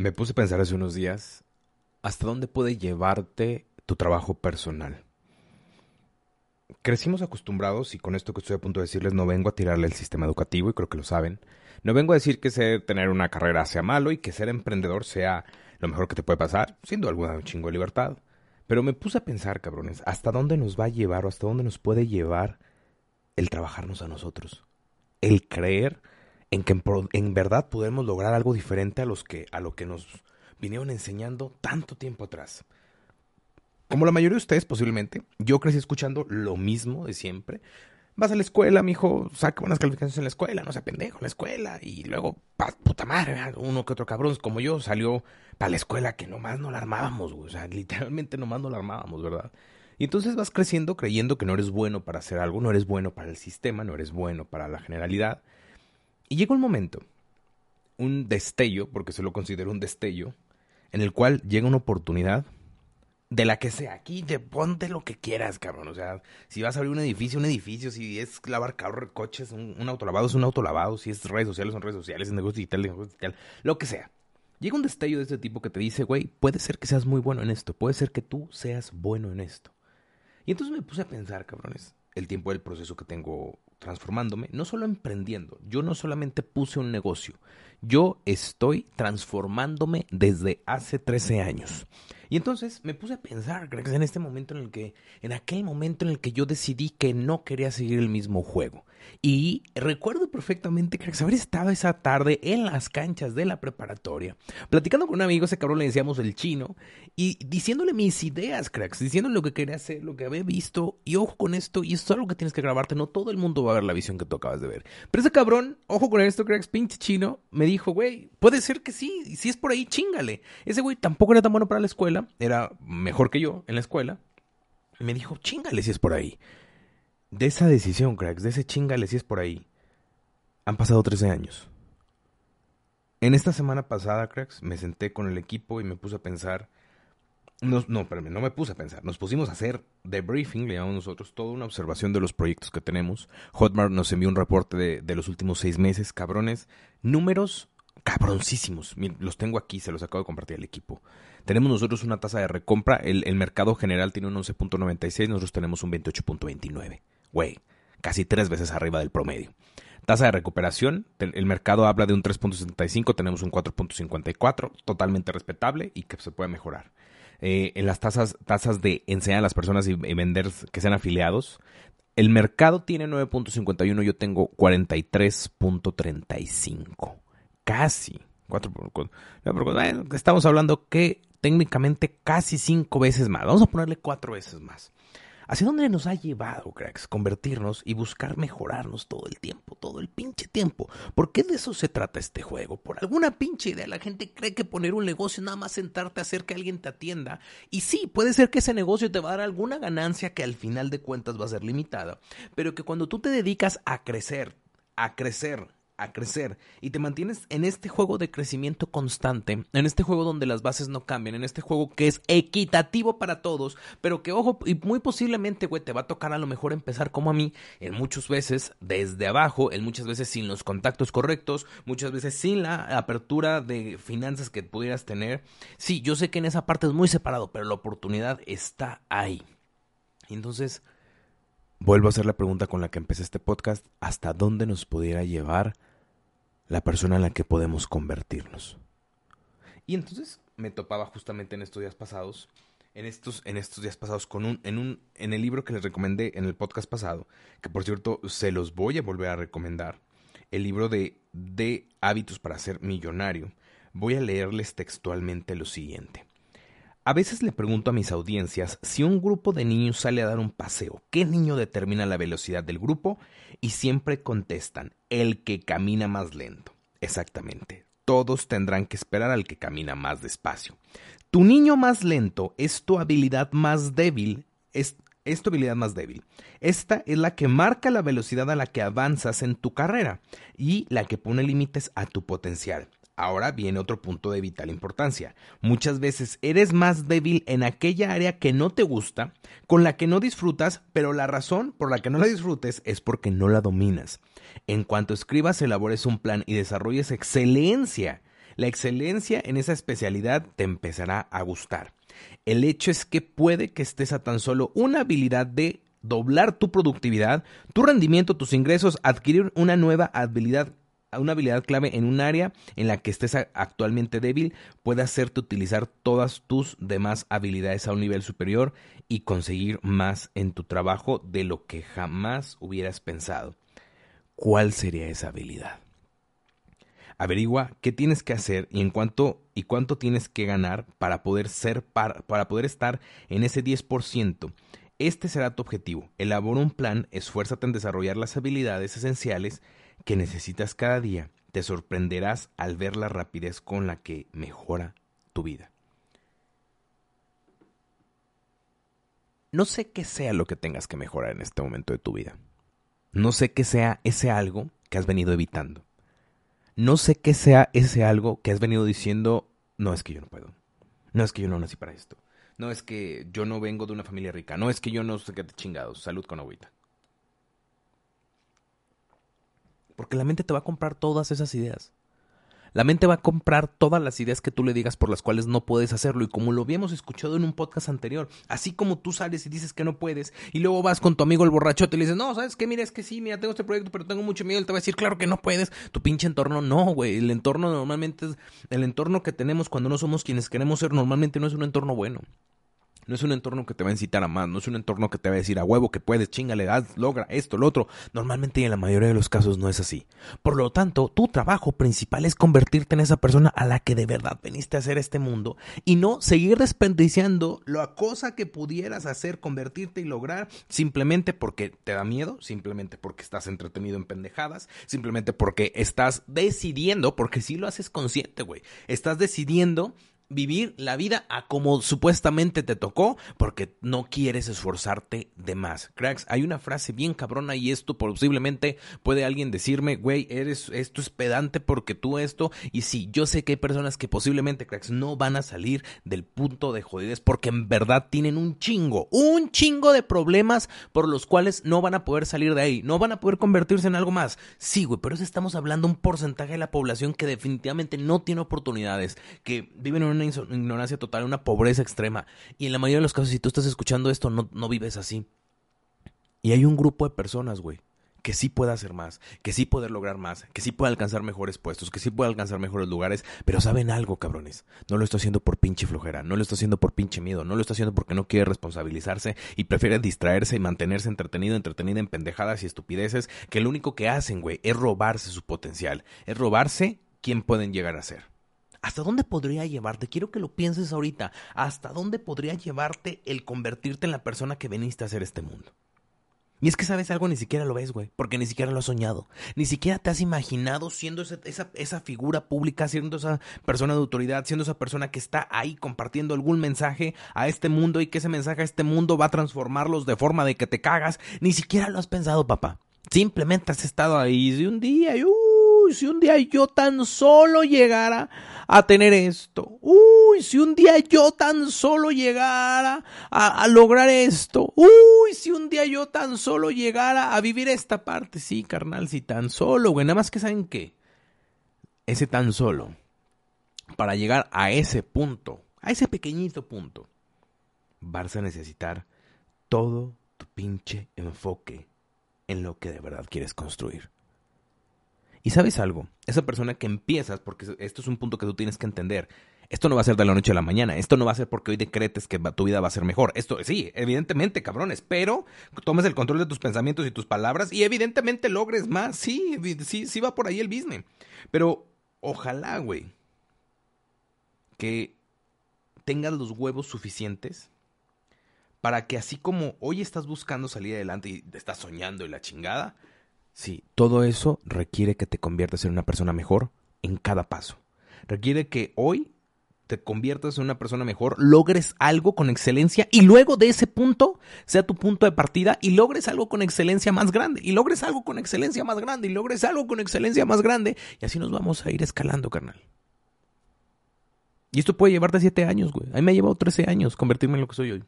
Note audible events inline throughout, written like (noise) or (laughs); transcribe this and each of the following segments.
Me puse a pensar hace unos días hasta dónde puede llevarte tu trabajo personal. Crecimos acostumbrados, y con esto que estoy a punto de decirles, no vengo a tirarle el sistema educativo, y creo que lo saben. No vengo a decir que ser, tener una carrera sea malo y que ser emprendedor sea lo mejor que te puede pasar, siendo alguna un chingo de libertad. Pero me puse a pensar, cabrones, hasta dónde nos va a llevar o hasta dónde nos puede llevar el trabajarnos a nosotros. El creer en que en, verdad podemos lograr algo diferente a, los que, a lo que nos vinieron enseñando tanto tiempo atrás. Como la mayoría de ustedes posiblemente, yo crecí escuchando lo mismo de siempre. Vas a la escuela, mi hijo, saca buenas calificaciones en la escuela, no sea pendejo en la escuela. Y luego, puta madre, uno que otro cabrón como yo salió para la escuela que nomás no la armábamos, O sea, (laughs) literalmente nomás no la armábamos, ¿verdad? Y entonces vas creciendo creyendo que no eres bueno para hacer algo, no eres bueno para el sistema, no eres bueno para la generalidad. Y llega un momento, un destello, porque se lo considero un destello, en el cual llega una oportunidad de la que sea. Aquí te ponte lo que quieras, cabrón. O sea, si vas a abrir un edificio, un edificio. Si es lavar carros, coches, un, un autolavado, es un autolavado. Si es redes sociales, son redes sociales. Es negocio digital, negocio digital. Lo que sea. Llega un destello de este tipo que te dice, güey, puede ser que seas muy bueno en esto. Puede ser que tú seas bueno en esto. Y entonces me puse a pensar, cabrones, el tiempo del proceso que tengo transformándome, no solo emprendiendo, yo no solamente puse un negocio, yo estoy transformándome desde hace 13 años. Y entonces me puse a pensar, en este momento en el que, en aquel momento en el que yo decidí que no quería seguir el mismo juego. Y recuerdo perfectamente, que haber estado esa tarde en las canchas de la preparatoria, platicando con un amigo, ese cabrón le decíamos el chino, y diciéndole mis ideas, cracks, diciéndole lo que quería hacer, lo que había visto, y ojo con esto, y esto es algo que tienes que grabarte, no todo el mundo va a ver la visión que tú acabas de ver. Pero ese cabrón, ojo con esto, cracks, pinche chino, me dijo, güey, puede ser que sí, si es por ahí, chingale. Ese güey tampoco era tan bueno para la escuela, era mejor que yo en la escuela, y me dijo, chingale si es por ahí. De esa decisión, cracks, de ese chingale si es por ahí, han pasado 13 años. En esta semana pasada, cracks, me senté con el equipo y me puse a pensar. No, no, espérame, no me puse a pensar. Nos pusimos a hacer debriefing, le llamamos nosotros, toda una observación de los proyectos que tenemos. Hotmart nos envió un reporte de, de los últimos seis meses, cabrones. Números cabroncísimos. Los tengo aquí, se los acabo de compartir al equipo. Tenemos nosotros una tasa de recompra, el, el mercado general tiene un 11.96, nosotros tenemos un 28.29 güey, casi tres veces arriba del promedio. Tasa de recuperación, el mercado habla de un 3.75, tenemos un 4.54, totalmente respetable y que se puede mejorar. Eh, en las tasas, tasas de enseñar a las personas y, vender que sean afiliados, el mercado tiene 9.51, yo tengo 43.35. Casi. estamos hablando que técnicamente casi cinco veces más. Vamos a ponerle cuatro veces más. ¿Hacia dónde nos ha llevado, cracks? Convertirnos y buscar mejorarnos todo el tiempo, todo el pinche tiempo. ¿Por qué de eso se trata este juego? Por alguna pinche idea la gente cree que poner un negocio nada más sentarte a hacer que alguien te atienda. Y sí, puede ser que ese negocio te va a dar alguna ganancia que al final de cuentas va a ser limitada. Pero que cuando tú te dedicas a crecer, a crecer, a crecer y te mantienes en este juego de crecimiento constante, en este juego donde las bases no cambian, en este juego que es equitativo para todos, pero que ojo, y muy posiblemente, güey, te va a tocar a lo mejor empezar como a mí, en muchas veces desde abajo, en muchas veces sin los contactos correctos, muchas veces sin la apertura de finanzas que pudieras tener. Sí, yo sé que en esa parte es muy separado, pero la oportunidad está ahí. Entonces, vuelvo a hacer la pregunta con la que empecé este podcast, ¿hasta dónde nos pudiera llevar? La persona en la que podemos convertirnos. Y entonces me topaba justamente en estos días pasados, en estos, en estos días pasados, con un, en un, en el libro que les recomendé en el podcast pasado, que por cierto se los voy a volver a recomendar, el libro de, de hábitos para ser millonario. Voy a leerles textualmente lo siguiente. A veces le pregunto a mis audiencias si un grupo de niños sale a dar un paseo, ¿qué niño determina la velocidad del grupo? Y siempre contestan, el que camina más lento. Exactamente. todos tendrán que esperar al que camina más despacio. Tu niño más lento es tu habilidad más débil, es, tu habilidad más débil. Esta es la que marca la velocidad a la que avanzas en tu carrera y la que pone límites a tu potencial. Ahora viene otro punto de vital importancia. Muchas veces eres más débil en aquella área que no te gusta, con la que no disfrutas, pero la razón por la que no la disfrutes es porque no la dominas. En cuanto escribas, elabores un plan y desarrolles excelencia, la excelencia en esa especialidad te empezará a gustar. El hecho es que puede que estés a tan solo una habilidad de doblar tu productividad, tu rendimiento, tus ingresos, adquirir una nueva habilidad una habilidad clave en un área en la que estés actualmente débil puede hacerte utilizar todas tus demás habilidades a un nivel superior y conseguir más en tu trabajo de lo que jamás hubieras pensado. ¿Cuál sería esa habilidad? Averigua qué tienes que hacer y en cuánto y cuánto tienes que ganar para poder ser para, para poder estar en ese 10%. Este será tu objetivo. Elabora un plan, esfuérzate en desarrollar las habilidades esenciales que necesitas cada día, te sorprenderás al ver la rapidez con la que mejora tu vida. No sé qué sea lo que tengas que mejorar en este momento de tu vida. No sé qué sea ese algo que has venido evitando. No sé qué sea ese algo que has venido diciendo, no es que yo no puedo. No es que yo no nací para esto. No es que yo no vengo de una familia rica. No es que yo no sé qué te chingados. Salud con agüita. Porque la mente te va a comprar todas esas ideas. La mente va a comprar todas las ideas que tú le digas por las cuales no puedes hacerlo. Y como lo habíamos escuchado en un podcast anterior, así como tú sales y dices que no puedes, y luego vas con tu amigo el borrachote y le dices, no, ¿sabes qué? Mira, es que sí, mira, tengo este proyecto, pero tengo mucho miedo. Él te va a decir, claro que no puedes. Tu pinche entorno, no, güey. El entorno normalmente es. El entorno que tenemos cuando no somos quienes queremos ser, normalmente no es un entorno bueno. No es un entorno que te va a incitar a más, no es un entorno que te va a decir a huevo que puedes, chingale, logra esto, lo otro. Normalmente y en la mayoría de los casos no es así. Por lo tanto, tu trabajo principal es convertirte en esa persona a la que de verdad veniste a hacer este mundo y no seguir desperdiciando la cosa que pudieras hacer, convertirte y lograr simplemente porque te da miedo, simplemente porque estás entretenido en pendejadas, simplemente porque estás decidiendo, porque si lo haces consciente, güey, estás decidiendo vivir la vida a como supuestamente te tocó porque no quieres esforzarte de más. Cracks, hay una frase bien cabrona y esto posiblemente puede alguien decirme, güey, eres, esto es pedante porque tú esto. Y sí, yo sé que hay personas que posiblemente, cracks, no van a salir del punto de jodidez porque en verdad tienen un chingo, un chingo de problemas por los cuales no van a poder salir de ahí, no van a poder convertirse en algo más. Sí, güey, pero eso estamos hablando un porcentaje de la población que definitivamente no tiene oportunidades, que viven en una una ignorancia total, una pobreza extrema. Y en la mayoría de los casos, si tú estás escuchando esto, no, no vives así. Y hay un grupo de personas, güey, que sí puede hacer más, que sí puede lograr más, que sí puede alcanzar mejores puestos, que sí puede alcanzar mejores lugares, pero saben algo, cabrones. No lo está haciendo por pinche flojera, no lo está haciendo por pinche miedo, no lo está haciendo porque no quiere responsabilizarse y prefiere distraerse y mantenerse entretenido, entretenido en pendejadas y estupideces, que lo único que hacen, güey, es robarse su potencial, es robarse quién pueden llegar a ser. ¿Hasta dónde podría llevarte? Quiero que lo pienses ahorita. ¿Hasta dónde podría llevarte el convertirte en la persona que veniste a hacer este mundo? Y es que sabes algo, ni siquiera lo ves, güey, porque ni siquiera lo has soñado. Ni siquiera te has imaginado siendo esa, figura pública, siendo esa persona de autoridad, siendo esa persona que está ahí compartiendo algún mensaje a este mundo y que ese mensaje a este mundo va a transformarlos de forma de que te cagas. Ni siquiera lo has pensado, papá. Simplemente has estado ahí de un día y si un día yo tan solo llegara a tener esto. Uy, si un día yo tan solo llegara a, lograr esto. Uy, si un día yo tan solo llegara a vivir esta parte. Sí, carnal, si tan solo, güey. Nada más que saben qué. Ese tan solo. Para llegar a ese punto, a ese pequeñito punto, vas a necesitar todo tu pinche enfoque en lo que de verdad quieres construir. Y sabes algo, esa persona que empiezas, porque esto es un punto que tú tienes que entender, esto no va a ser de la noche a la mañana, esto no va a ser porque hoy decretes que tu vida va a ser mejor, esto sí, evidentemente, cabrones, pero tomes el control de tus pensamientos y tus palabras y evidentemente logres más, sí, sí, sí va por ahí el business, pero ojalá, güey, que tengas los huevos suficientes para que así como hoy estás buscando salir adelante y estás soñando y la chingada, Sí, todo eso requiere que te conviertas en una persona mejor en cada paso. Requiere que hoy te conviertas en una persona mejor, logres algo con excelencia y luego de ese punto sea tu punto de partida y logres algo con excelencia más grande y logres algo con excelencia más grande y logres algo con excelencia más grande y así nos vamos a ir escalando, carnal. Y esto puede llevarte siete años, güey. A mí me ha llevado 13 años convertirme en lo que soy hoy.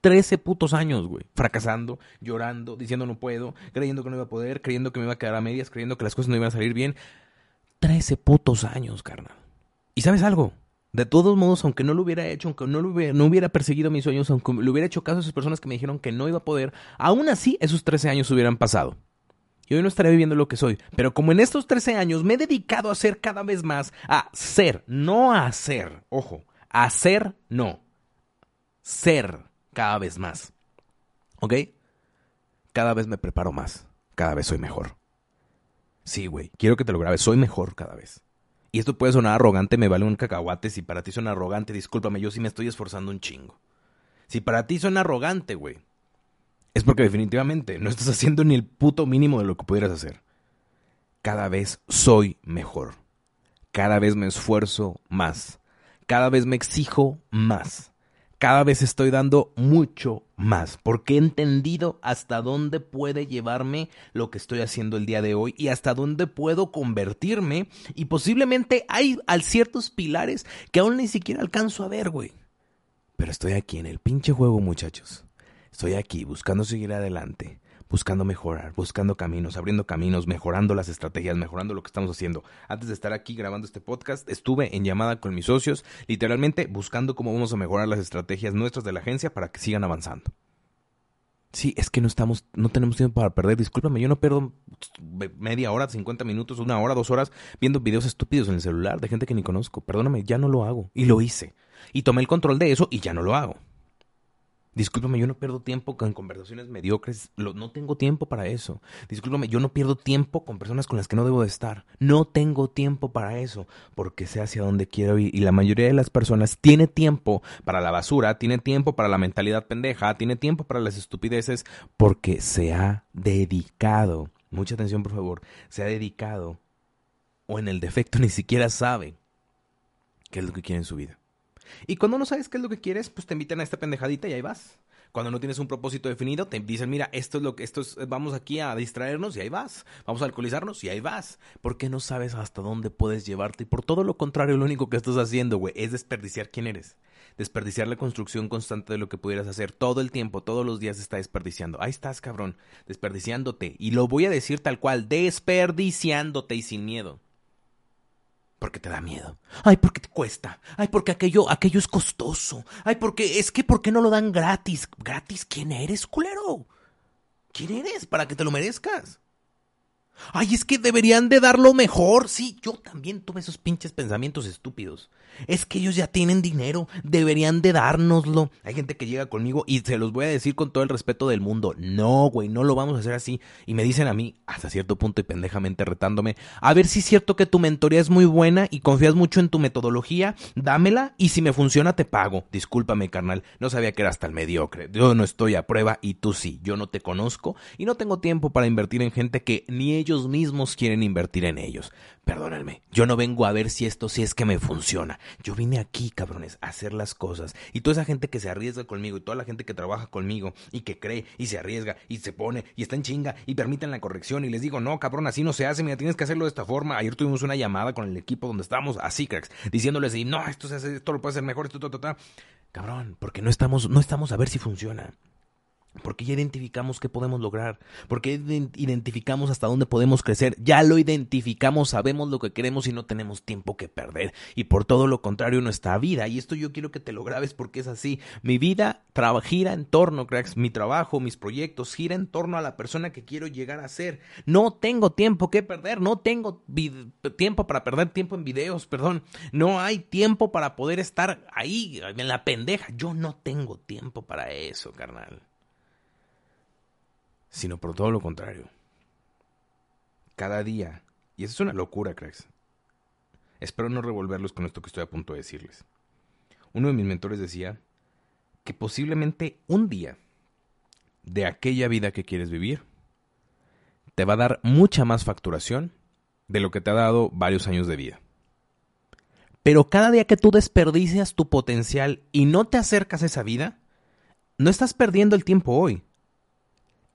13 putos años, güey. Fracasando, llorando, diciendo no puedo, creyendo que no iba a poder, creyendo que me iba a quedar a medias, creyendo que las cosas no iban a salir bien. 13 putos años, carnal. ¿Y sabes algo? De todos modos, aunque no lo hubiera hecho, aunque no, hubiera perseguido mis sueños, aunque le hubiera hecho caso a esas personas que me dijeron que no iba a poder, aún así esos 13 años hubieran pasado. Y hoy no estaré viviendo lo que soy. Pero como en estos 13 años me he dedicado a ser cada vez más, a ser, no a hacer, ojo, a ser, no, ser cada vez más. ¿Ok? Cada vez me preparo más, cada vez soy mejor. Sí, güey, quiero que te lo grabes, soy mejor cada vez. Y esto puede sonar arrogante, me vale un cacahuate. Si para ti suena arrogante, discúlpame, yo sí me estoy esforzando un chingo. Si para ti suena arrogante, güey, es porque definitivamente no estás haciendo ni el puto mínimo de lo que pudieras hacer. Cada vez soy mejor. Cada vez me esfuerzo más. Cada vez me exijo más cada vez estoy dando mucho más, porque he entendido hasta dónde puede llevarme lo que estoy haciendo el día de hoy y hasta dónde puedo convertirme y posiblemente hay ciertos pilares que aún ni siquiera alcanzo a ver, güey. Pero estoy aquí en el pinche juego, muchachos. Estoy aquí buscando seguir adelante, buscando mejorar, buscando caminos, abriendo caminos, mejorando las estrategias, mejorando lo que estamos haciendo. Antes de estar aquí grabando este podcast, estuve en llamada con mis socios, literalmente buscando cómo vamos a mejorar las estrategias nuestras de la agencia para que sigan avanzando. Sí, es que no estamos, no tenemos tiempo para perder. Discúlpame, yo no pierdo media hora, 50 minutos, una hora, dos horas viendo videos estúpidos en el celular de gente que ni conozco. Perdóname, ya no lo hago. Y lo hice. Y tomé el control de eso y ya no lo hago. Discúlpame, yo no pierdo tiempo con conversaciones mediocres, no tengo tiempo para eso. Discúlpame, yo no pierdo tiempo con personas con las que no debo de estar. No tengo tiempo para eso, porque sé hacia dónde quiero ir. Y la mayoría de las personas tiene tiempo para la basura, tiene tiempo para la mentalidad pendeja, tiene tiempo para las estupideces, porque se ha dedicado. Mucha atención, por favor. Se ha dedicado, o en el defecto ni siquiera sabe qué es lo que quiere en su vida. Y cuando no sabes qué es lo que quieres, pues te invitan a esta pendejadita y ahí vas. Cuando no tienes un propósito definido, te dicen, mira, esto es lo que, esto es, vamos aquí a distraernos y ahí vas. Vamos a alcoholizarnos y ahí vas. Porque no sabes hasta dónde puedes llevarte. Y por todo lo contrario, lo único que estás haciendo, güey, es desperdiciar quién eres. Desperdiciar la construcción constante de lo que pudieras hacer. Todo el tiempo, todos los días está desperdiciando. Ahí estás, cabrón. Desperdiciándote. Y lo voy a decir tal cual, desperdiciándote y sin miedo porque te da miedo. Ay, porque te cuesta. Ay, porque aquello, aquello es costoso. Ay, porque es que ¿por qué no lo dan gratis? ¿Gratis quién eres, culero? ¿Quién eres para que te lo merezcas? Ay, es que deberían de darlo mejor. Sí, yo también tuve esos pinches pensamientos estúpidos. Es que ellos ya tienen dinero, deberían de dárnoslo. Hay gente que llega conmigo y se los voy a decir con todo el respeto del mundo. No, güey, no lo vamos a hacer así. Y me dicen a mí, hasta cierto punto y pendejamente retándome, a ver si es cierto que tu mentoría es muy buena y confías mucho en tu metodología, dámela y si me funciona te pago. Discúlpame, carnal, no sabía que eras tan mediocre. Yo no estoy a prueba y tú sí. Yo no te conozco y no tengo tiempo para invertir en gente que ni ellos mismos quieren invertir en ellos. Perdónenme, yo no vengo a ver si esto si es que me funciona. Yo vine aquí, cabrones, a hacer las cosas. Y toda esa gente que se arriesga conmigo y toda la gente que trabaja conmigo y que cree y se arriesga y se pone y está en chinga y permiten la corrección y les digo, no, cabrón, así no se hace, mira, tienes que hacerlo de esta forma. Ayer tuvimos una llamada con el equipo donde estábamos así, cracks, diciéndoles, no, esto se hace, esto lo puede hacer mejor, esto, esto, esto, Cabrón, porque no estamos, no estamos a ver si funciona. Porque ya identificamos qué podemos lograr, porque identificamos hasta dónde podemos crecer, ya lo identificamos, sabemos lo que queremos y no tenemos tiempo que perder. Y por todo lo contrario, nuestra vida, y esto yo quiero que te lo grabes porque es así, mi vida gira en torno, cracks, mi trabajo, mis proyectos, gira en torno a la persona que quiero llegar a ser. No tengo tiempo que perder, no tengo tiempo para perder tiempo en videos, perdón, no hay tiempo para poder estar ahí en la pendeja, yo no tengo tiempo para eso, carnal sino por todo lo contrario. Cada día, y eso es una locura, cracks. Espero no revolverlos con esto que estoy a punto de decirles. Uno de mis mentores decía que posiblemente un día de aquella vida que quieres vivir te va a dar mucha más facturación de lo que te ha dado varios años de vida. Pero cada día que tú desperdicias tu potencial y no te acercas a esa vida, no estás perdiendo el tiempo hoy.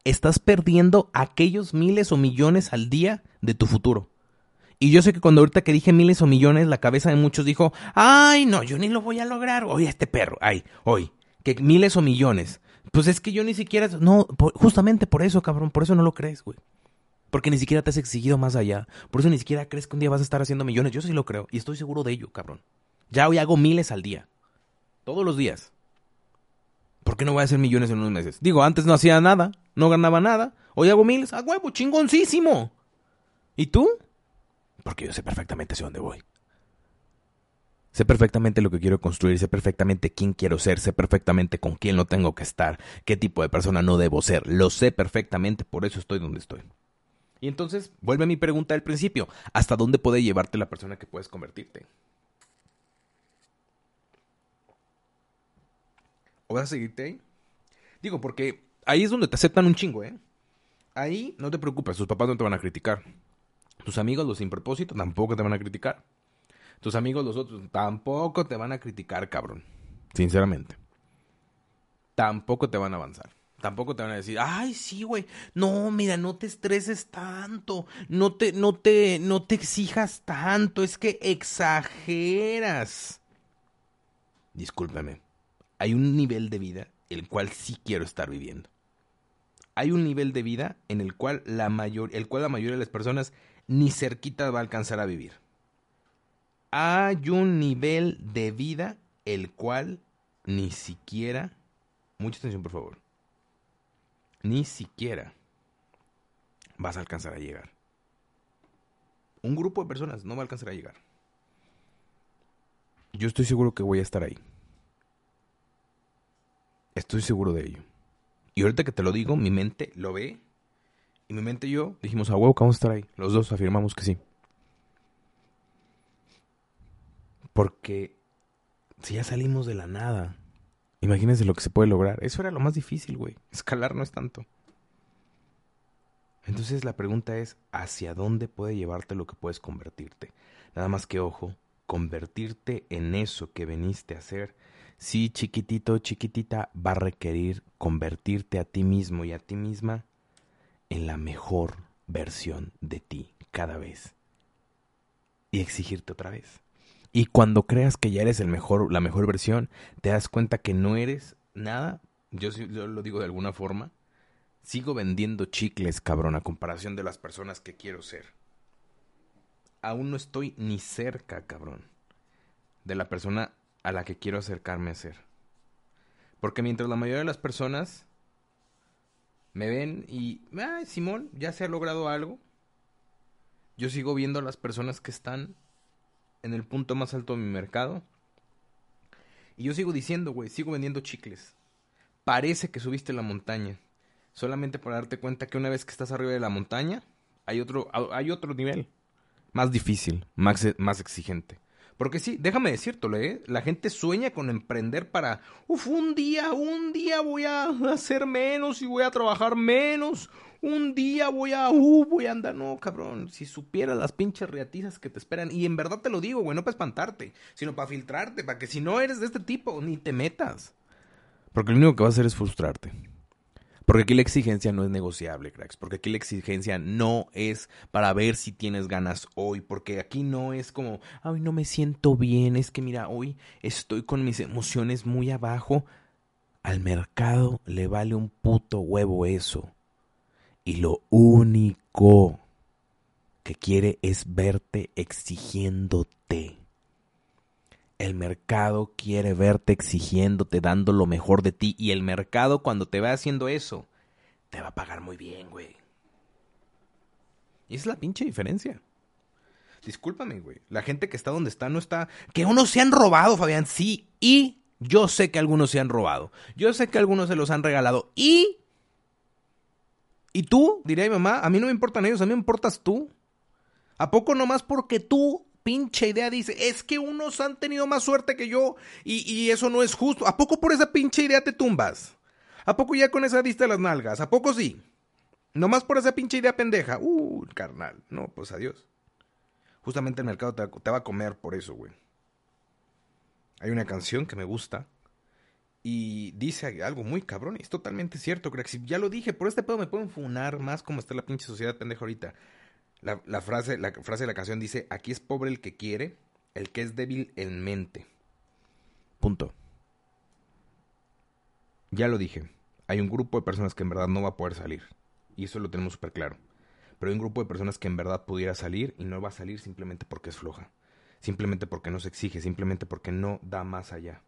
Estás perdiendo aquellos miles o millones al día de tu futuro. Y yo sé que cuando ahorita que dije miles o millones, la cabeza de muchos dijo, ay, no, yo ni lo voy a lograr. Oye, este perro, ay, hoy, que miles o millones. Pues es que yo ni siquiera, no, justamente por eso, cabrón, por eso no lo crees, güey. Porque ni siquiera te has exigido más allá. Por eso ni siquiera crees que un día vas a estar haciendo millones. Yo sí lo creo y estoy seguro de ello, cabrón. Ya hoy hago miles al día. Todos los días. ¿Por qué no voy a hacer millones en unos meses? Digo, antes no hacía nada, no ganaba nada. Hoy hago miles. ¡A huevo! ¡Chingoncísimo! ¿Y tú? Porque yo sé perfectamente hacia dónde voy. Sé perfectamente lo que quiero construir, sé perfectamente quién quiero ser, sé perfectamente con quién no tengo que estar, qué tipo de persona no debo ser. Lo sé perfectamente, por eso estoy donde estoy. Y entonces, vuelve a mi pregunta del principio. ¿Hasta dónde puede llevarte la persona que puedes convertirte? ¿O vas a seguirte ahí? Digo, porque ahí es donde te aceptan un chingo, ¿eh? Ahí no te preocupes, tus papás no te van a criticar. Tus amigos, los sin propósito, tampoco te van a criticar. Tus amigos, los otros, tampoco te van a criticar, cabrón. Sinceramente. Tampoco te van a avanzar. Tampoco te van a decir, ay, sí, güey. No, mira, no te estreses tanto. No te, no te, no te exijas tanto. Es que exageras. Discúlpeme. Hay un nivel de vida el cual sí quiero estar viviendo. Hay un nivel de vida en el cual la mayor, el cual la mayoría de las personas ni cerquita va a alcanzar a vivir. Hay un nivel de vida el cual ni siquiera. Mucha atención, por favor ni siquiera vas a alcanzar a llegar. Un grupo de personas no va a alcanzar a llegar. Yo estoy seguro que voy a estar ahí. Estoy seguro de ello. Y ahorita que te lo digo, mi mente lo ve. Y mi mente y yo dijimos, a huevo que vamos a estar ahí. Los dos afirmamos que sí. Porque si ya salimos de la nada, Imagínense lo que se puede lograr. Eso era lo más difícil, güey. Escalar no es tanto. Entonces la pregunta es, ¿hacia dónde puede llevarte lo que puedes convertirte? Nada más que ojo, convertirte en eso que veniste a hacer, sí, chiquitito, chiquitita, va a requerir convertirte a ti mismo y a ti misma en la mejor versión de ti cada vez. Y exigirte otra vez. Y cuando creas que ya eres la mejor versión, te das cuenta que no eres nada. Yo, yo lo digo de alguna forma. Sigo vendiendo chicles, cabrón, a comparación de las personas que quiero ser. Aún no estoy ni cerca, cabrón, de la persona a la que quiero acercarme a ser. Porque mientras la mayoría de las personas me ven y, ay, Simón, ya se ha logrado algo, yo sigo viendo a las personas que están en el punto más alto de mi mercado. Y yo sigo diciendo, güey, sigo vendiendo chicles. Parece que subiste la montaña. Solamente para darte cuenta que una vez que estás arriba de la montaña, hay otro, hay otro nivel. Más difícil, más, más exigente. Porque sí, déjame decirte, ¿eh? la gente sueña con emprender para, uf, un día, un día voy a hacer menos y voy a trabajar menos un día voy a, uh, voy a andar, no, cabrón, si supieras las pinches reatizas que te esperan, y en verdad te lo digo, güey, no para espantarte, sino para filtrarte, para que si no eres de este tipo, ni te metas. Porque lo único que va a hacer es frustrarte. Porque aquí la exigencia no es negociable, cracks. Porque aquí la exigencia no es para ver si tienes ganas hoy. Porque aquí no es como, ay, no me siento bien. Es que mira, hoy estoy con mis emociones muy abajo. Al mercado le vale un puto huevo eso y lo único que quiere es verte exigiéndote. El mercado quiere verte exigiéndote, dando lo mejor de ti. Y el mercado cuando te va haciendo eso, te va a pagar muy bien, güey. Y esa es la pinche diferencia. Discúlpame, güey. La gente que está donde está no está... Que unos se han robado, Fabián. Sí. Y yo sé que algunos se han robado. Yo sé que algunos se los han regalado. Y y tú, diría mi mamá, a mí no me importan ellos, a mí me importas tú. ¿A poco nomás porque tú, pinche idea, dice, es que unos han tenido más suerte que yo y, y eso no es justo? ¿A poco por esa pinche idea te tumbas? ¿A poco ya con esa vista de las nalgas? ¿A poco sí? Nomás por esa pinche idea pendeja. Uh, carnal. No, pues adiós. Justamente el mercado te va a comer por eso, güey. Hay una canción que me gusta y dice algo muy cabrón. Y es totalmente cierto, crack. Si ya lo dije, por este pedo me pueden funar más como está la pinche sociedad pendeja ahorita. La, frase, la frase de la canción dice, aquí es pobre el que quiere, el que es débil en mente. Punto. Ya lo dije. Hay un grupo de personas que en verdad no va a poder salir. Y eso lo tenemos súper claro. Pero hay un grupo de personas que en verdad pudiera salir y no va a salir simplemente porque es floja. Simplemente porque no se exige, simplemente porque no da más allá.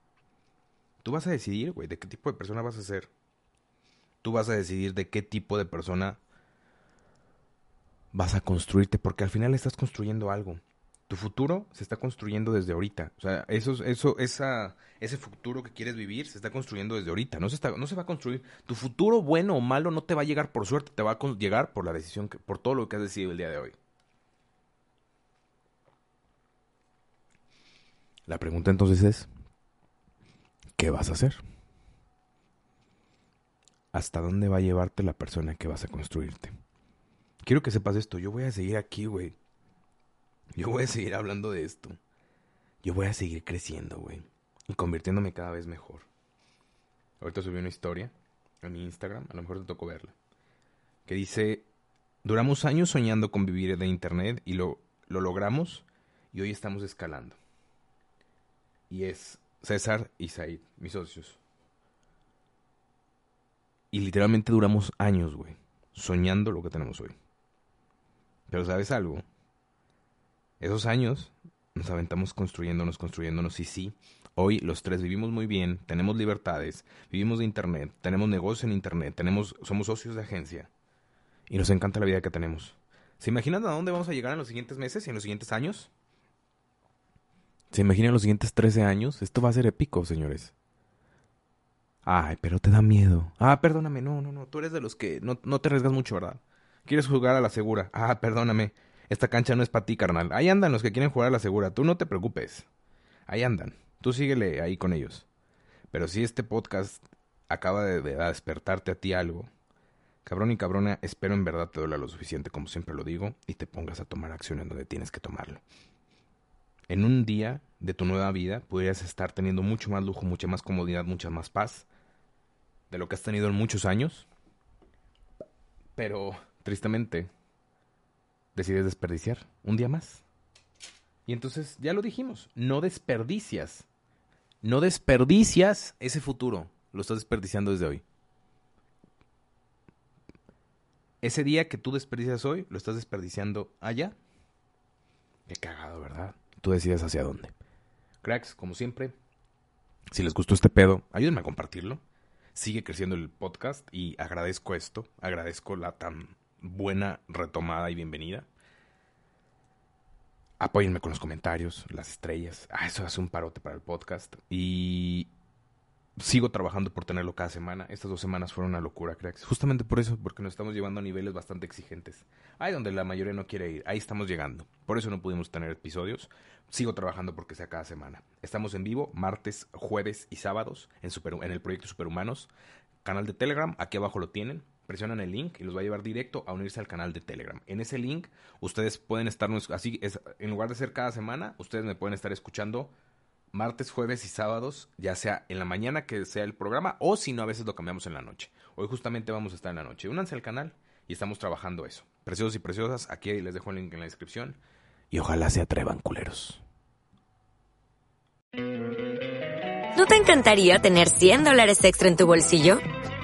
Tú vas a decidir, güey, de qué tipo de persona vas a ser. Tú vas a decidir de qué tipo de persona vas a construirte, porque al final estás construyendo algo. Tu futuro se está construyendo desde ahorita. O sea, eso, eso, esa, ese futuro que quieres vivir se está construyendo desde ahorita. No se, está, no se va a construir. Tu futuro bueno o malo no te va a llegar por suerte, te va a llegar por la decisión, que, por todo lo que has decidido el día de hoy. La pregunta entonces es, ¿qué vas a hacer? ¿Hasta dónde va a llevarte la persona que vas a construirte? Quiero que sepas esto, yo voy a seguir aquí, güey. Yo voy a seguir hablando de esto. Yo voy a seguir creciendo, güey. Y convirtiéndome cada vez mejor. Ahorita subí una historia a mi Instagram, a lo mejor te tocó verla. Que dice, duramos años soñando con vivir de Internet y lo, lo logramos y hoy estamos escalando. Y es César y Said, mis socios. Y literalmente duramos años, güey, soñando lo que tenemos hoy. Pero ¿sabes algo? Esos años nos aventamos construyéndonos, construyéndonos y sí, hoy los tres vivimos muy bien, tenemos libertades, vivimos de internet, tenemos negocio en internet, tenemos somos socios de agencia y nos encanta la vida que tenemos. ¿Se imaginan a dónde vamos a llegar en los siguientes meses y en los siguientes años? ¿Se imaginan los siguientes 13 años? Esto va a ser épico, señores. Ay, pero te da miedo. Ah, perdóname, no, no, no, tú eres de los que no, no te arriesgas mucho, ¿verdad? Quieres jugar a la segura. Ah, perdóname. Esta cancha no es para ti, carnal. Ahí andan los que quieren jugar a la segura. Tú no te preocupes. Ahí andan. Tú síguele ahí con ellos. Pero si este podcast acaba de, despertarte a ti algo, cabrón y cabrona, espero en verdad te duela lo suficiente, como siempre lo digo, y te pongas a tomar acción en donde tienes que tomarlo. En un día de tu nueva vida podrías estar teniendo mucho más lujo, mucha más comodidad, mucha más paz de lo que has tenido en muchos años. Pero, tristemente, decides desperdiciar un día más. Y entonces, ya lo dijimos, no desperdicias. No desperdicias ese futuro. Lo estás desperdiciando desde hoy. Ese día que tú desperdicias hoy, lo estás desperdiciando allá. Qué cagado, ¿verdad? Tú decides hacia dónde. Cracks, como siempre, si les gustó este pedo, ayúdenme a compartirlo. Sigue creciendo el podcast y agradezco esto, agradezco la tan buena retomada y bienvenida. Apóyenme con los comentarios, las estrellas. Ah, eso hace un parote para el podcast. Y sigo trabajando por tenerlo cada semana. Estas dos semanas fueron una locura, cracks. Justamente por eso, porque nos estamos llevando a niveles bastante exigentes. Ahí donde la mayoría no quiere ir, ahí estamos llegando. Por eso no pudimos tener episodios. Sigo trabajando porque sea cada semana. Estamos en vivo martes, jueves y sábados en, en el proyecto Superhumanos. Canal de Telegram, aquí abajo lo tienen. Presionan el link y los va a llevar directo a unirse al canal de Telegram. En ese link, ustedes pueden estarnos así, es, en lugar de ser cada semana, ustedes me pueden estar escuchando martes, jueves y sábados, ya sea en la mañana que sea el programa o si no, a veces lo cambiamos en la noche. Hoy justamente vamos a estar en la noche. Únanse al canal y estamos trabajando eso. Preciosos y preciosas, aquí les dejo el link en la descripción y ojalá se atrevan culeros. ¿No te encantaría tener 100 dólares extra en tu bolsillo?